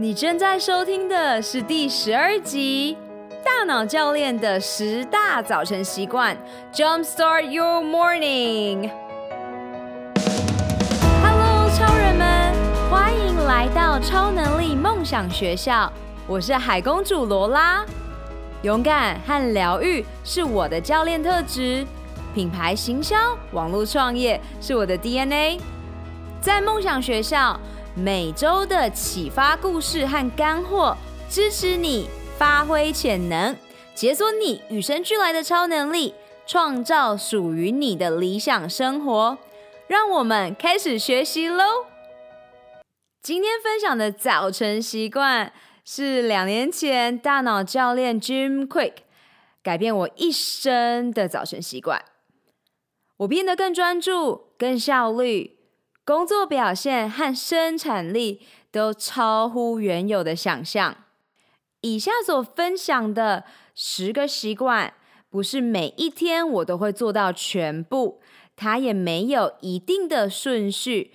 你正在收听的是第十二集《大脑教练的十大早晨习惯》，Jumpstart Your Morning。Hello，超人们，欢迎来到超能力梦想学校。我是海公主罗拉。勇敢和疗愈是我的教练特质，品牌行销、网络创业是我的 DNA。在梦想学校。每周的启发故事和干货，支持你发挥潜能，解锁你与生俱来的超能力，创造属于你的理想生活。让我们开始学习喽！今天分享的早晨习惯是两年前大脑教练 Jim Quick 改变我一生的早晨习惯。我变得更专注、更效率。工作表现和生产力都超乎原有的想象。以下所分享的十个习惯，不是每一天我都会做到全部，它也没有一定的顺序。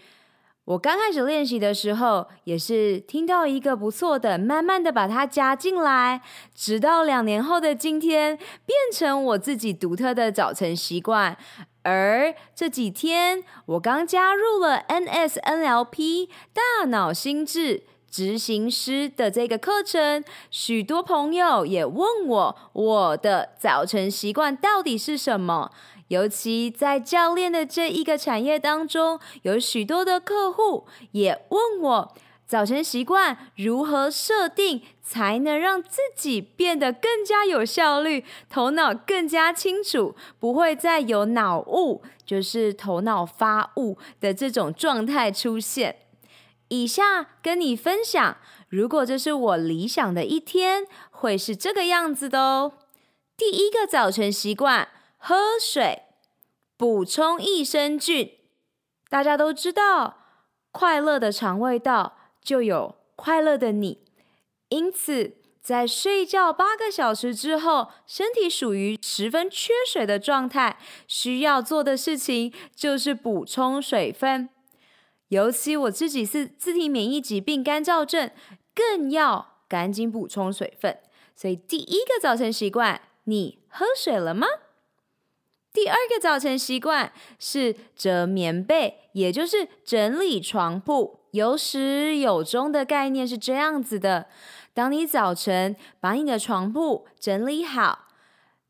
我刚开始练习的时候，也是听到一个不错的，慢慢的把它加进来，直到两年后的今天，变成我自己独特的早晨习惯。而这几天，我刚加入了 NSNLP 大脑心智执行师的这个课程，许多朋友也问我，我的早晨习惯到底是什么？尤其在教练的这一个产业当中，有许多的客户也问我。早晨习惯如何设定，才能让自己变得更加有效率，头脑更加清楚，不会再有脑雾，就是头脑发雾的这种状态出现。以下跟你分享，如果这是我理想的一天，会是这个样子的哦。第一个早晨习惯，喝水，补充益生菌。大家都知道，快乐的肠胃道。就有快乐的你，因此在睡觉八个小时之后，身体属于十分缺水的状态，需要做的事情就是补充水分。尤其我自己是自体免疫疾病干燥症，更要赶紧补充水分。所以第一个早晨习惯，你喝水了吗？第二个早晨习惯是折棉被，也就是整理床铺。有始有终的概念是这样子的：当你早晨把你的床铺整理好，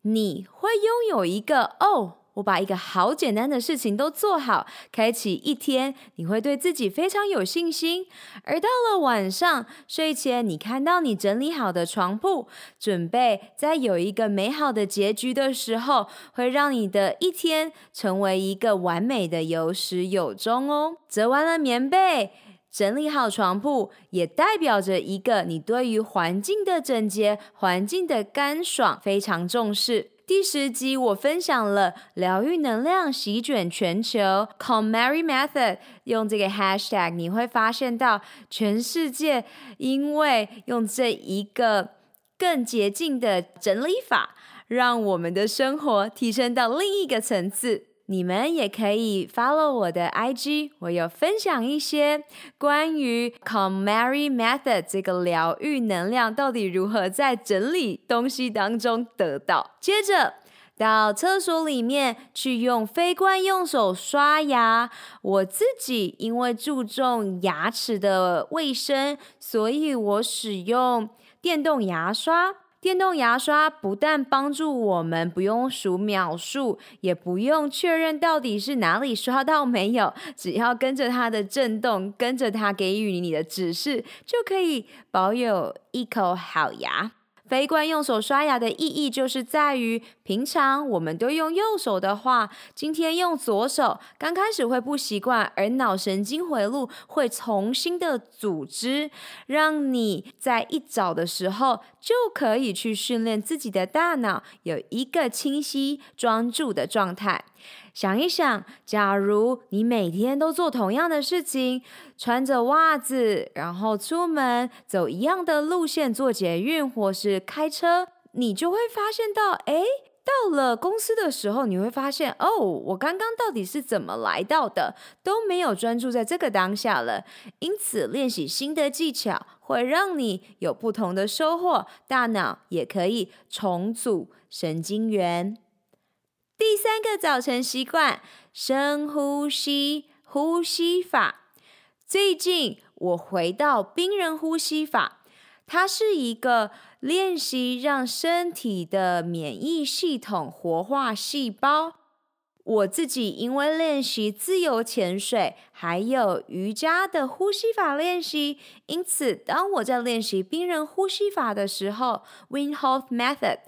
你会拥有一个哦，我把一个好简单的事情都做好，开启一天，你会对自己非常有信心。而到了晚上睡前，你看到你整理好的床铺，准备在有一个美好的结局的时候，会让你的一天成为一个完美的有始有终哦。折完了棉被。整理好床铺，也代表着一个你对于环境的整洁、环境的干爽非常重视。第十集我分享了疗愈能量席卷全球，KonMari Method，用这个 hashtag 你会发现到全世界因为用这一个更洁净的整理法，让我们的生活提升到另一个层次。你们也可以 follow 我的 IG，我有分享一些关于 Comary Method 这个疗愈能量到底如何在整理东西当中得到。接着到厕所里面去用非惯用手刷牙。我自己因为注重牙齿的卫生，所以我使用电动牙刷。电动牙刷不但帮助我们不用数秒数，也不用确认到底是哪里刷到没有，只要跟着它的震动，跟着它给予你的指示，就可以保有一口好牙。非惯用手刷牙的意义，就是在于平常我们都用右手的话，今天用左手，刚开始会不习惯，而脑神经回路会重新的组织，让你在一早的时候就可以去训练自己的大脑，有一个清晰专注的状态。想一想，假如你每天都做同样的事情，穿着袜子，然后出门走一样的路线，坐捷运或是开车，你就会发现到，诶，到了公司的时候，你会发现，哦，我刚刚到底是怎么来到的，都没有专注在这个当下了。因此，练习新的技巧会让你有不同的收获，大脑也可以重组神经元。第三个早晨习惯：深呼吸，呼吸法。最近我回到冰人呼吸法。它是一个练习让身体的免疫系统活化细胞。我自己因为练习自由潜水，还有瑜伽的呼吸法练习，因此当我在练习冰人呼吸法的时候 （Wim Hof Method），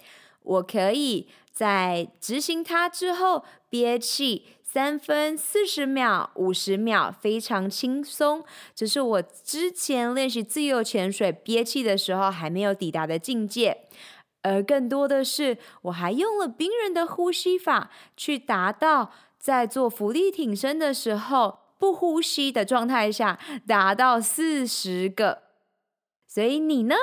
我可以在执行它之后憋气。三分四十秒、五十秒，非常轻松。这是我之前练习自由潜水憋气的时候还没有抵达的境界。而更多的是，我还用了冰人的呼吸法，去达到在做浮力挺身的时候不呼吸的状态下，达到四十个。所以你呢？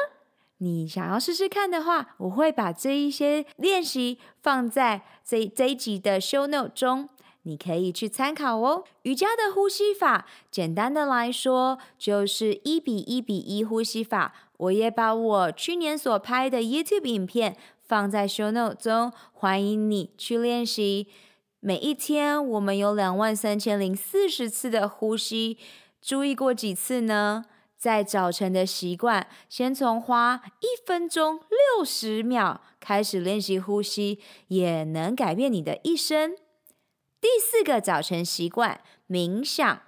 你想要试试看的话，我会把这一些练习放在这这一集的 show note 中。你可以去参考哦。瑜伽的呼吸法，简单的来说就是一比一比一呼吸法。我也把我去年所拍的 YouTube 影片放在 Show Note 中，欢迎你去练习。每一天我们有两万三千零四十次的呼吸，注意过几次呢？在早晨的习惯，先从花一分钟六十秒开始练习呼吸，也能改变你的一生。第四个早晨习惯，冥想。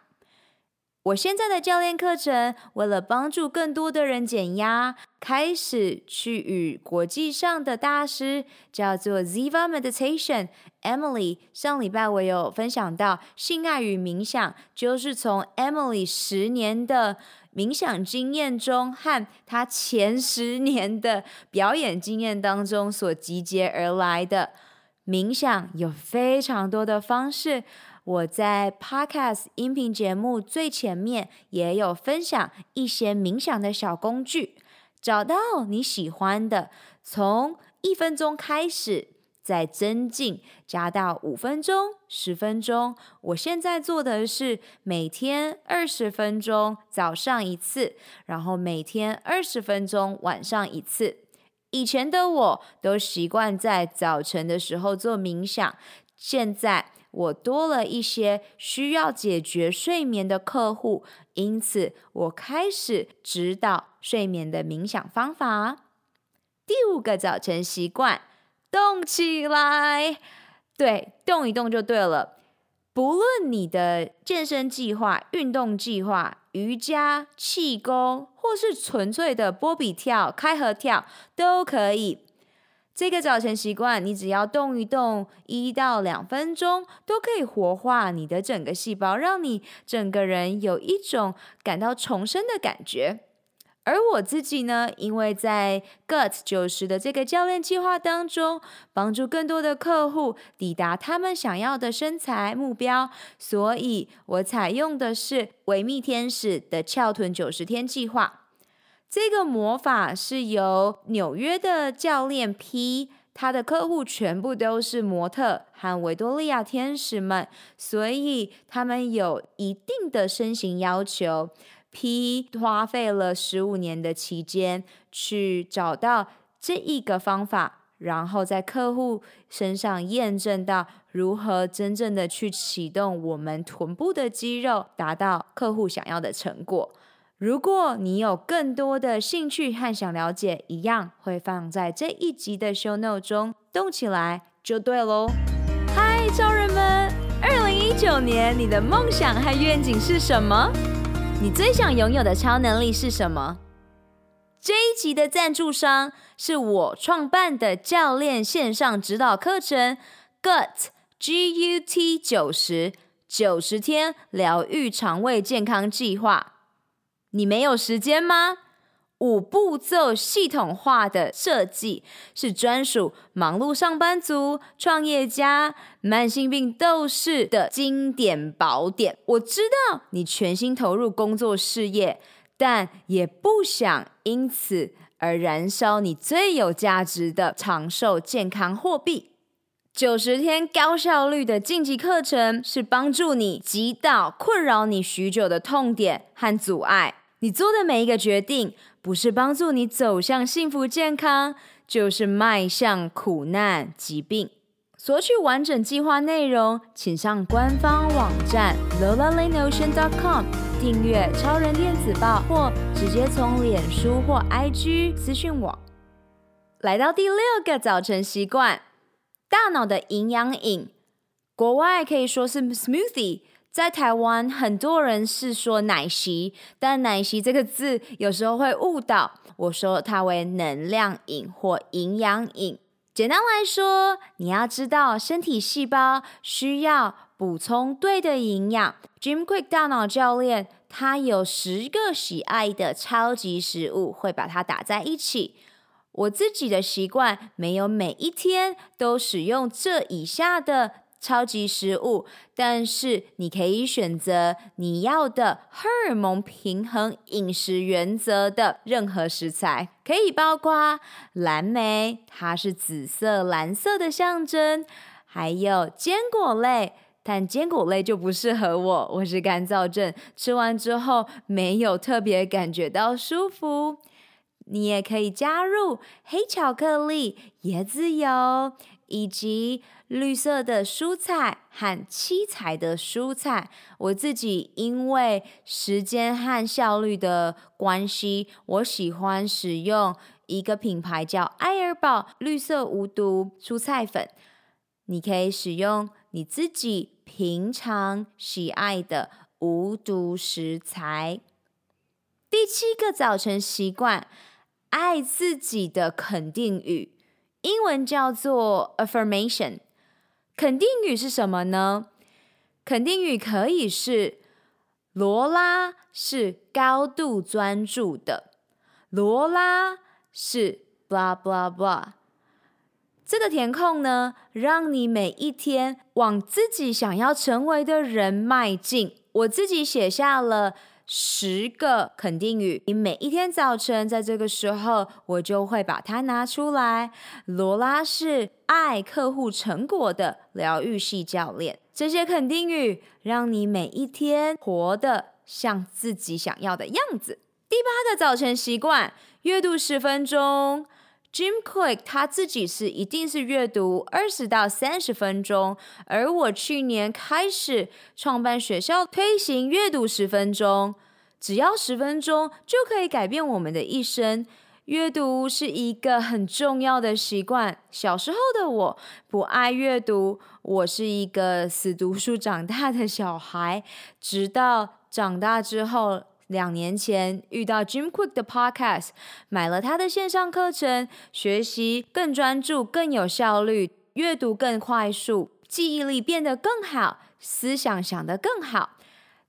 我现在的教练课程，为了帮助更多的人减压，开始去与国际上的大师，叫做 Ziva Meditation Emily。上礼拜我有分享到性爱与冥想，就是从 Emily 十年的冥想经验中和她前十年的表演经验当中所集结而来的。冥想有非常多的方式，我在 Podcast 音频节目最前面也有分享一些冥想的小工具。找到你喜欢的，从一分钟开始，再增进，加到五分钟、十分钟。我现在做的是每天二十分钟，早上一次，然后每天二十分钟，晚上一次。以前的我都习惯在早晨的时候做冥想，现在我多了一些需要解决睡眠的客户，因此我开始指导睡眠的冥想方法。第五个早晨习惯，动起来，对，动一动就对了。不论你的健身计划、运动计划、瑜伽、气功，或是纯粹的波比跳、开合跳，都可以。这个早晨习惯，你只要动一动一到两分钟，都可以活化你的整个细胞，让你整个人有一种感到重生的感觉。而我自己呢，因为在 GUT 九十的这个教练计划当中，帮助更多的客户抵达他们想要的身材目标，所以我采用的是维密天使的翘臀九十天计划。这个魔法是由纽约的教练 P，他的客户全部都是模特和维多利亚天使们，所以他们有一定的身形要求。P 花费了十五年的期间去找到这一个方法，然后在客户身上验证到如何真正的去启动我们臀部的肌肉，达到客户想要的成果。如果你有更多的兴趣和想了解，一样会放在这一集的 show note 中，动起来就对喽。嗨，超人们！二零一九年你的梦想和愿景是什么？你最想拥有的超能力是什么？这一集的赞助商是我创办的教练线上指导课程 GUT G U T 九十九十天疗愈肠胃健康计划。你没有时间吗？五步骤系统化的设计是专属忙碌上班族、创业家、慢性病斗士的经典宝典。我知道你全心投入工作事业，但也不想因此而燃烧你最有价值的长寿健康货币。九十天高效率的晋级课程是帮助你击倒困扰你许久的痛点和阻碍。你做的每一个决定，不是帮助你走向幸福健康，就是迈向苦难疾病。索取完整计划内容，请上官方网站 lolalienocean.com 订阅超人电子报，或直接从脸书或 IG 私讯我。来到第六个早晨习惯，大脑的营养饮，国外可以说是 smoothie，在台湾很多人是说奶昔，但奶昔这个字有时候会误导，我说它为能量饮或营养饮。简单来说，你要知道身体细胞需要补充对的营养。Jim Quick 大脑教练他有十个喜爱的超级食物，会把它打在一起。我自己的习惯没有每一天都使用这以下的超级食物，但是你可以选择你要的荷尔蒙平衡饮食原则的任何食材，可以包括蓝莓，它是紫色、蓝色的象征，还有坚果类，但坚果类就不适合我，我是干燥症，吃完之后没有特别感觉到舒服。你也可以加入黑巧克力、椰子油。以及绿色的蔬菜和七彩的蔬菜，我自己因为时间和效率的关系，我喜欢使用一个品牌叫艾尔宝绿色无毒蔬菜粉。你可以使用你自己平常喜爱的无毒食材。第七个早晨习惯，爱自己的肯定语。英文叫做 affirmation，肯定语是什么呢？肯定语可以是罗拉是高度专注的，罗拉是 blah blah blah。这个填空呢，让你每一天往自己想要成为的人迈进。我自己写下了。十个肯定语，你每一天早晨在这个时候，我就会把它拿出来。罗拉是爱客户成果的疗愈系教练。这些肯定语让你每一天活得像自己想要的样子。第八个早晨习惯，阅读十分钟。Jim Kwik 他自己是一定是阅读二十到三十分钟，而我去年开始创办学校，推行阅读十分钟，只要十分钟就可以改变我们的一生。阅读是一个很重要的习惯。小时候的我不爱阅读，我是一个死读书长大的小孩，直到长大之后。两年前遇到 Jim Kwik 的 Podcast，买了他的线上课程，学习更专注、更有效率，阅读更快速，记忆力变得更好，思想想得更好。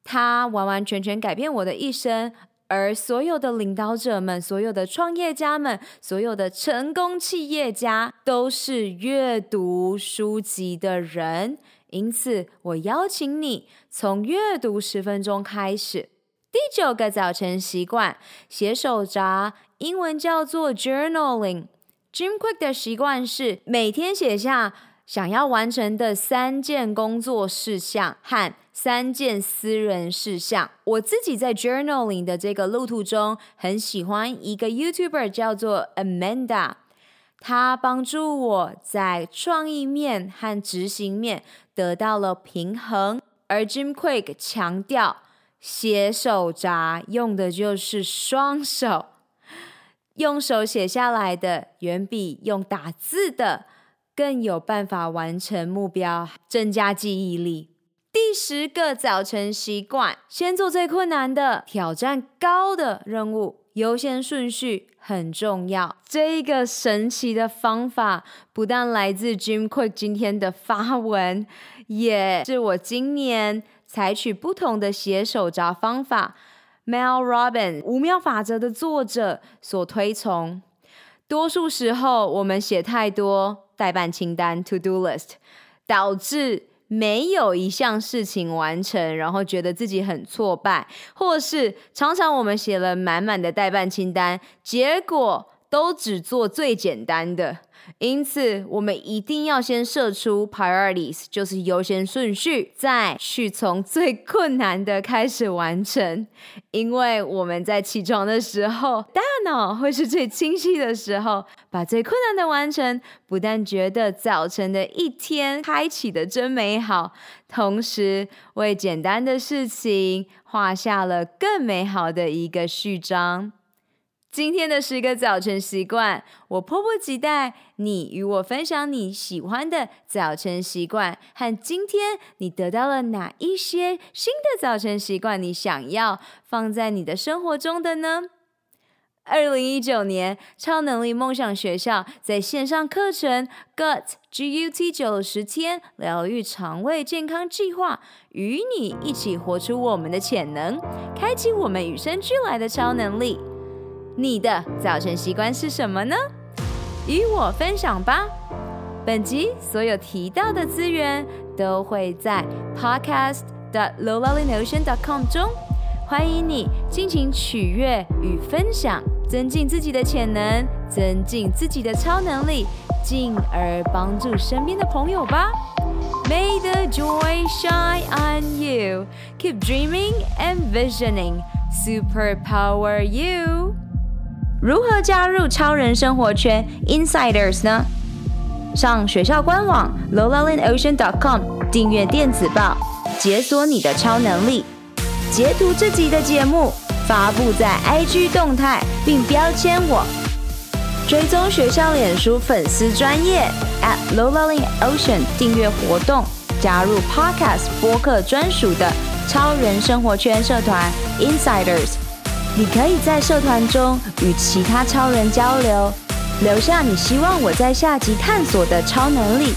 他完完全全改变我的一生，而所有的领导者们、所有的创业家们、所有的成功企业家，都是阅读书籍的人。因此，我邀请你从阅读十分钟开始。第九个早晨习惯，写手札，英文叫做 journaling。Jim Quick 的习惯是每天写下想要完成的三件工作事项和三件私人事项。我自己在 journaling 的这个路途中，很喜欢一个 YouTuber 叫做 Amanda，他帮助我在创意面和执行面得到了平衡，而 Jim Quick 强调。写手札用的就是双手，用手写下来的远比用打字的更有办法完成目标，增加记忆力。第十个早晨习惯，先做最困难的、挑战高的任务，优先顺序很重要。这个神奇的方法不但来自 Jim Kwik 今天的发文，也是我今年。采取不同的写手札方法，Mel Robbins 五秒法则的作者所推崇。多数时候，我们写太多待办清单 （to do list），导致没有一项事情完成，然后觉得自己很挫败；或是常常我们写了满满的待办清单，结果都只做最简单的。因此，我们一定要先设出 priorities，就是优先顺序，再去从最困难的开始完成。因为我们在起床的时候，大脑会是最清晰的时候，把最困难的完成，不但觉得早晨的一天开启的真美好，同时为简单的事情画下了更美好的一个序章。今天的十个早晨习惯，我迫不及待你与我分享你喜欢的早晨习惯，和今天你得到了哪一些新的早晨习惯，你想要放在你的生活中的呢？二零一九年超能力梦想学校在线上课程 GUT GUT 九十天疗愈肠胃健康计划，与你一起活出我们的潜能，开启我们与生俱来的超能力。你的早晨习惯是什么呢？与我分享吧。本集所有提到的资源都会在 podcast.lowellinotion.com 中，欢迎你尽情取悦与分享，增进自己的潜能，增进自己的超能力，进而帮助身边的朋友吧。May the joy shine on you. Keep dreaming and visioning. Superpower you. 如何加入超人生活圈 Insiders 呢？上学校官网 lowellinocean.com 订阅电子报，解锁你的超能力。截图这集的节目，发布在 IG 动态，并标签我。追踪学校脸书粉丝专业 at lowellinocean 订阅活动，加入 Podcast 播客专属的超人生活圈社团 Insiders。你可以在社团中与其他超人交流，留下你希望我在下集探索的超能力。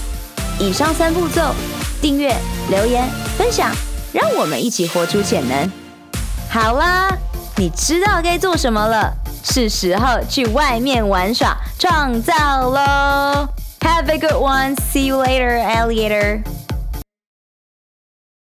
以上三步骤：订阅、留言、分享，让我们一起活出潜能。好啦，你知道该做什么了，是时候去外面玩耍、创造喽！Have a good one. See you later, alligator.